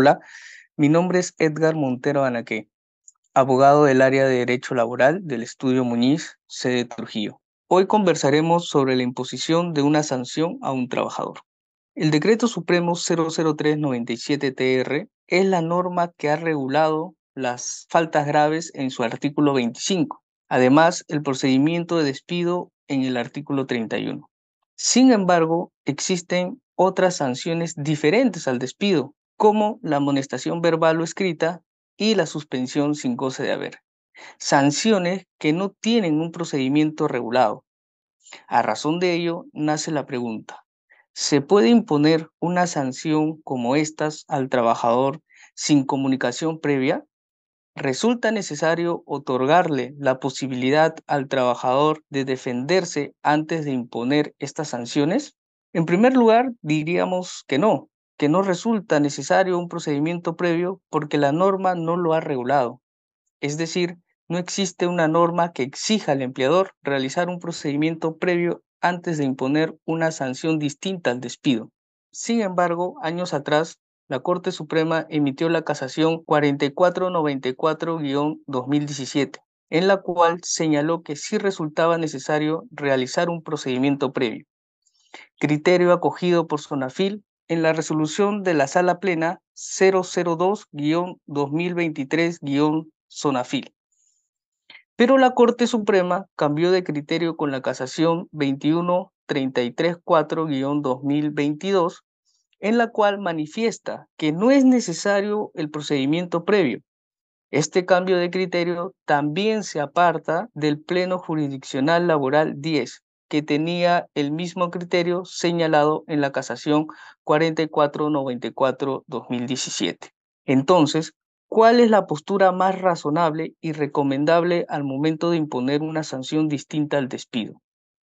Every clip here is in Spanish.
Hola, mi nombre es Edgar Montero Anaque, abogado del área de Derecho Laboral del Estudio Muñiz, sede Trujillo. Hoy conversaremos sobre la imposición de una sanción a un trabajador. El Decreto Supremo 00397-TR es la norma que ha regulado las faltas graves en su artículo 25. Además, el procedimiento de despido en el artículo 31. Sin embargo, existen otras sanciones diferentes al despido, como la amonestación verbal o escrita y la suspensión sin goce de haber. Sanciones que no tienen un procedimiento regulado. A razón de ello, nace la pregunta, ¿se puede imponer una sanción como estas al trabajador sin comunicación previa? ¿Resulta necesario otorgarle la posibilidad al trabajador de defenderse antes de imponer estas sanciones? En primer lugar, diríamos que no, que no resulta necesario un procedimiento previo porque la norma no lo ha regulado. Es decir, no existe una norma que exija al empleador realizar un procedimiento previo antes de imponer una sanción distinta al despido. Sin embargo, años atrás, la Corte Suprema emitió la casación 4494-2017, en la cual señaló que sí resultaba necesario realizar un procedimiento previo. Criterio acogido por Sonafil en la resolución de la Sala Plena 002-2023-Sonafil. Pero la Corte Suprema cambió de criterio con la casación 21334-2022 en la cual manifiesta que no es necesario el procedimiento previo. Este cambio de criterio también se aparta del Pleno Jurisdiccional Laboral 10, que tenía el mismo criterio señalado en la casación 4494-2017. Entonces, ¿cuál es la postura más razonable y recomendable al momento de imponer una sanción distinta al despido?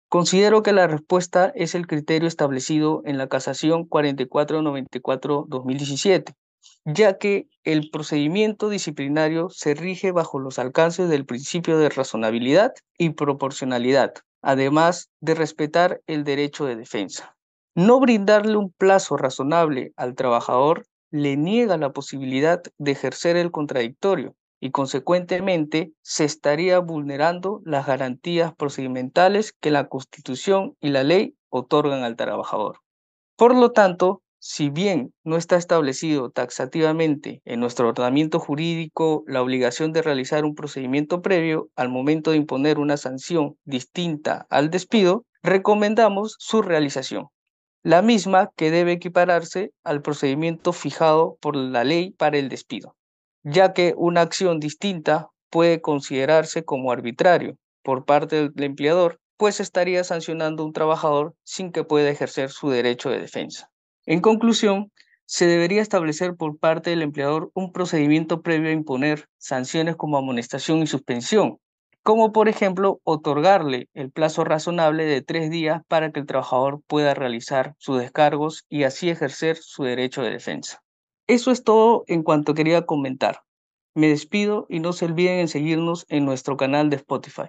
Considero que la respuesta es el criterio establecido en la casación 4494-2017, ya que el procedimiento disciplinario se rige bajo los alcances del principio de razonabilidad y proporcionalidad, además de respetar el derecho de defensa. No brindarle un plazo razonable al trabajador le niega la posibilidad de ejercer el contradictorio, y consecuentemente se estaría vulnerando las garantías procedimentales que la Constitución y la ley otorgan al trabajador. Por lo tanto, si bien no está establecido taxativamente en nuestro ordenamiento jurídico la obligación de realizar un procedimiento previo al momento de imponer una sanción distinta al despido, recomendamos su realización, la misma que debe equipararse al procedimiento fijado por la ley para el despido ya que una acción distinta puede considerarse como arbitrario por parte del empleador, pues estaría sancionando a un trabajador sin que pueda ejercer su derecho de defensa. En conclusión, se debería establecer por parte del empleador un procedimiento previo a imponer sanciones como amonestación y suspensión, como por ejemplo otorgarle el plazo razonable de tres días para que el trabajador pueda realizar sus descargos y así ejercer su derecho de defensa. Eso es todo en cuanto quería comentar. Me despido y no se olviden en seguirnos en nuestro canal de Spotify.